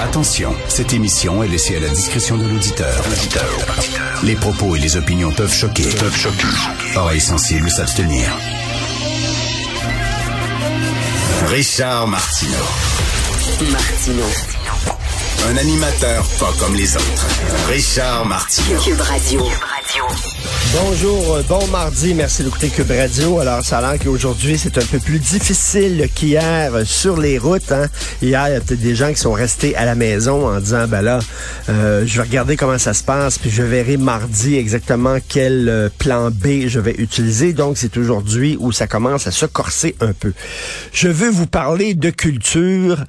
Attention, cette émission est laissée à la discrétion de l'auditeur. Les propos et les opinions peuvent choquer. Peuvent choquer. Oreilles sensibles s'abstenir. Richard Martineau. Martino. Un animateur pas comme les autres. Richard Martineau. Cube Radio. Bonjour, euh, bon mardi, merci d'écouter Cube Radio. Alors, ça a l'air qu'aujourd'hui, c'est un peu plus difficile qu'hier euh, sur les routes. Hein. Hier, il y a peut-être des gens qui sont restés à la maison en disant, ben là, euh, je vais regarder comment ça se passe, puis je verrai mardi exactement quel plan B je vais utiliser. Donc, c'est aujourd'hui où ça commence à se corser un peu. Je veux vous parler de culture.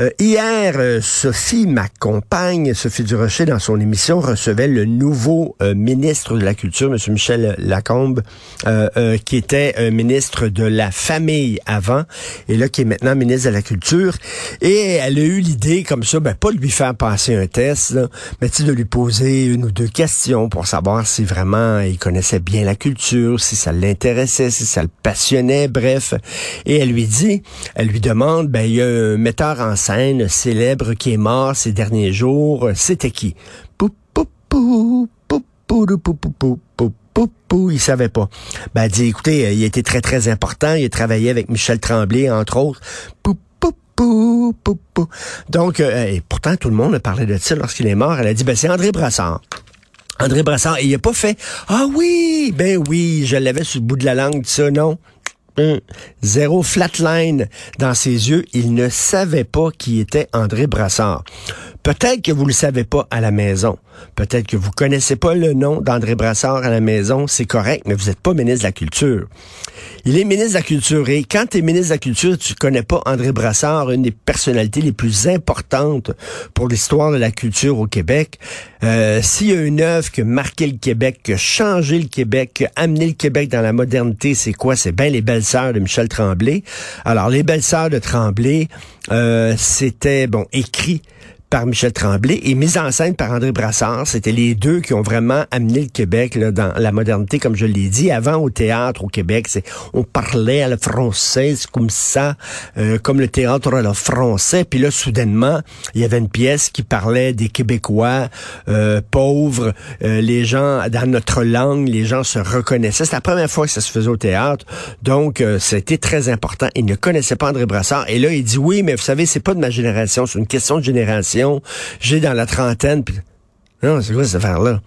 Euh, hier, euh, Sophie, ma compagne, Sophie Durocher, dans son émission, recevait le nouveau euh, ministre de la Culture, M. Michel Lacombe, qui était ministre de la Famille avant, et là, qui est maintenant ministre de la Culture. Et elle a eu l'idée, comme ça, ben, pas de lui faire passer un test, là, mais de lui poser une ou deux questions pour savoir si vraiment il connaissait bien la culture, si ça l'intéressait, si ça le passionnait, bref. Et elle lui dit, elle lui demande, ben, il y a un metteur en célèbre qui est mort ces derniers jours, c'était qui? Pou, pou, pou, pou, il savait pas. Ben, écoutez, il était très, très important. Il a travaillé avec Michel Tremblay, entre autres. Pou, pou, pou, pou, pou. Donc, et pourtant, tout le monde a parlé de ça lorsqu'il est mort. Elle a dit, ben, c'est André Brassard. André Brassard, et il a pas fait, ah oui, ben oui, je l'avais sous le bout de la langue, ça, non. Hum. Zéro flatline dans ses yeux. Il ne savait pas qui était André Brassard. Peut-être que vous le savez pas à la maison. Peut-être que vous connaissez pas le nom d'André Brassard à la maison. C'est correct, mais vous n'êtes pas ministre de la Culture. Il est ministre de la Culture et quand tu es ministre de la Culture, tu connais pas André Brassard, une des personnalités les plus importantes pour l'histoire de la culture au Québec. Euh, S'il y a une œuvre qui a marqué le Québec, qui a changé le Québec, qui a amené le Québec dans la modernité, c'est quoi? C'est bien les belles sœurs de Michel Tremblay. Alors, les belles sœurs de Tremblay, euh, c'était, bon, écrit par Michel Tremblay et mise en scène par André Brassard. C'était les deux qui ont vraiment amené le Québec là, dans la modernité, comme je l'ai dit. Avant, au théâtre au Québec, on parlait à la française comme ça, euh, comme le théâtre à la français. Puis là, soudainement, il y avait une pièce qui parlait des Québécois euh, pauvres, euh, les gens dans notre langue, les gens se reconnaissaient. C'est la première fois que ça se faisait au théâtre, donc euh, c'était très important. Il ne connaissait pas André Brassard. Et là, il dit oui, mais vous savez, c'est pas de ma génération, c'est une question de génération j'ai dans la trentaine. Puis, non, c'est quoi cette affaire-là?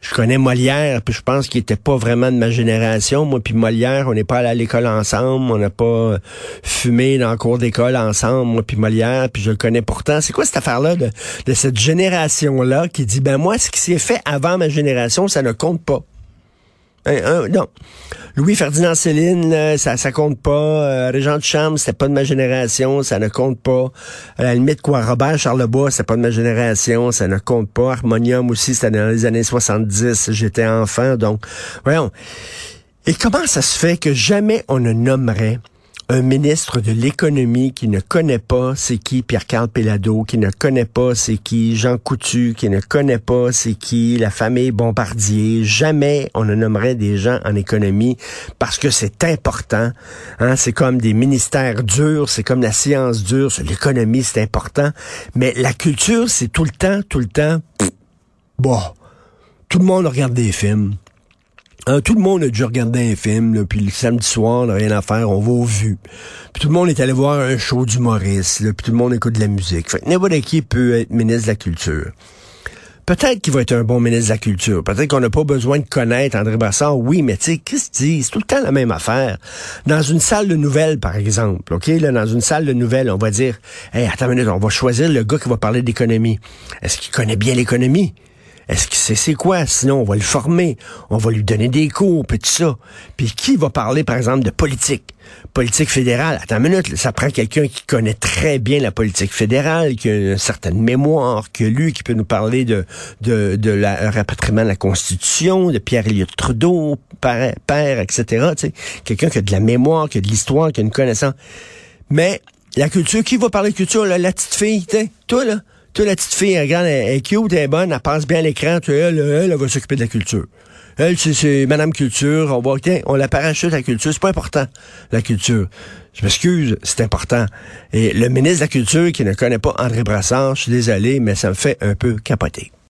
Je connais Molière, puis je pense qu'il était pas vraiment de ma génération. Moi, puis Molière, on n'est pas allé à l'école ensemble, on n'a pas fumé dans le cours d'école ensemble, moi puis Molière, puis je le connais pourtant. C'est quoi cette affaire-là de, de cette génération-là qui dit, ben moi, ce qui s'est fait avant ma génération, ça ne compte pas? Hein, hein, non. Louis-Ferdinand Céline, ça, ça compte pas. Euh, Régent de Chambre, c'était pas de ma génération, ça ne compte pas. À la limite, quoi, Robert Charlebois, c'était pas de ma génération, ça ne compte pas. Harmonium aussi, c'était dans les années 70, j'étais enfant, donc, voyons. Et comment ça se fait que jamais on ne nommerait un ministre de l'économie qui ne connaît pas c'est qui Pierre-Carl Pellado, qui ne connaît pas c'est qui Jean Coutu, qui ne connaît pas c'est qui la famille Bombardier. Jamais on ne nommerait des gens en économie parce que c'est important. Hein? C'est comme des ministères durs, c'est comme la science dure. L'économie, c'est important. Mais la culture, c'est tout le temps, tout le temps... bon, tout le monde regarde des films euh, tout le monde a déjà regardé un film, là, puis le samedi soir, n'a rien à faire, on va au vu. Puis tout le monde est allé voir un show d'humoriste, puis tout le monde écoute de la musique. Fait n'importe qui peut être ministre de la Culture. Peut-être qu'il va être un bon ministre de la Culture. Peut-être qu'on n'a pas besoin de connaître André Brassard. Oui, mais tu sais, que C'est tout le temps la même affaire. Dans une salle de nouvelles, par exemple, OK? Là, dans une salle de nouvelles, on va dire, hey, attends une minute, on va choisir le gars qui va parler d'économie. Est-ce qu'il connaît bien l'économie? Est-ce que c'est c'est quoi? Sinon, on va le former, on va lui donner des cours, puis tout ça. Puis qui va parler, par exemple, de politique? Politique fédérale. Attends une minute, ça prend quelqu'un qui connaît très bien la politique fédérale, qui a une certaine mémoire, que lui, qui peut nous parler de, de, de la rapatriement de la Constitution, de Pierre-Éliott Trudeau, père, père etc. Quelqu'un qui a de la mémoire, qui a de l'histoire, qui a une connaissance. Mais la culture, qui va parler de culture? Là, la petite fille, toi, là? Toi, la petite fille, elle, regarde, elle, est cute, elle est bonne, elle passe bien à l'écran, elle, elle, elle, va s'occuper de la culture. Elle, c'est Madame Culture, on va, tiens, on la parachute la culture, c'est pas important, la culture. Je m'excuse, c'est important. Et le ministre de la Culture qui ne connaît pas André Brassard, je suis désolé, mais ça me fait un peu capoter.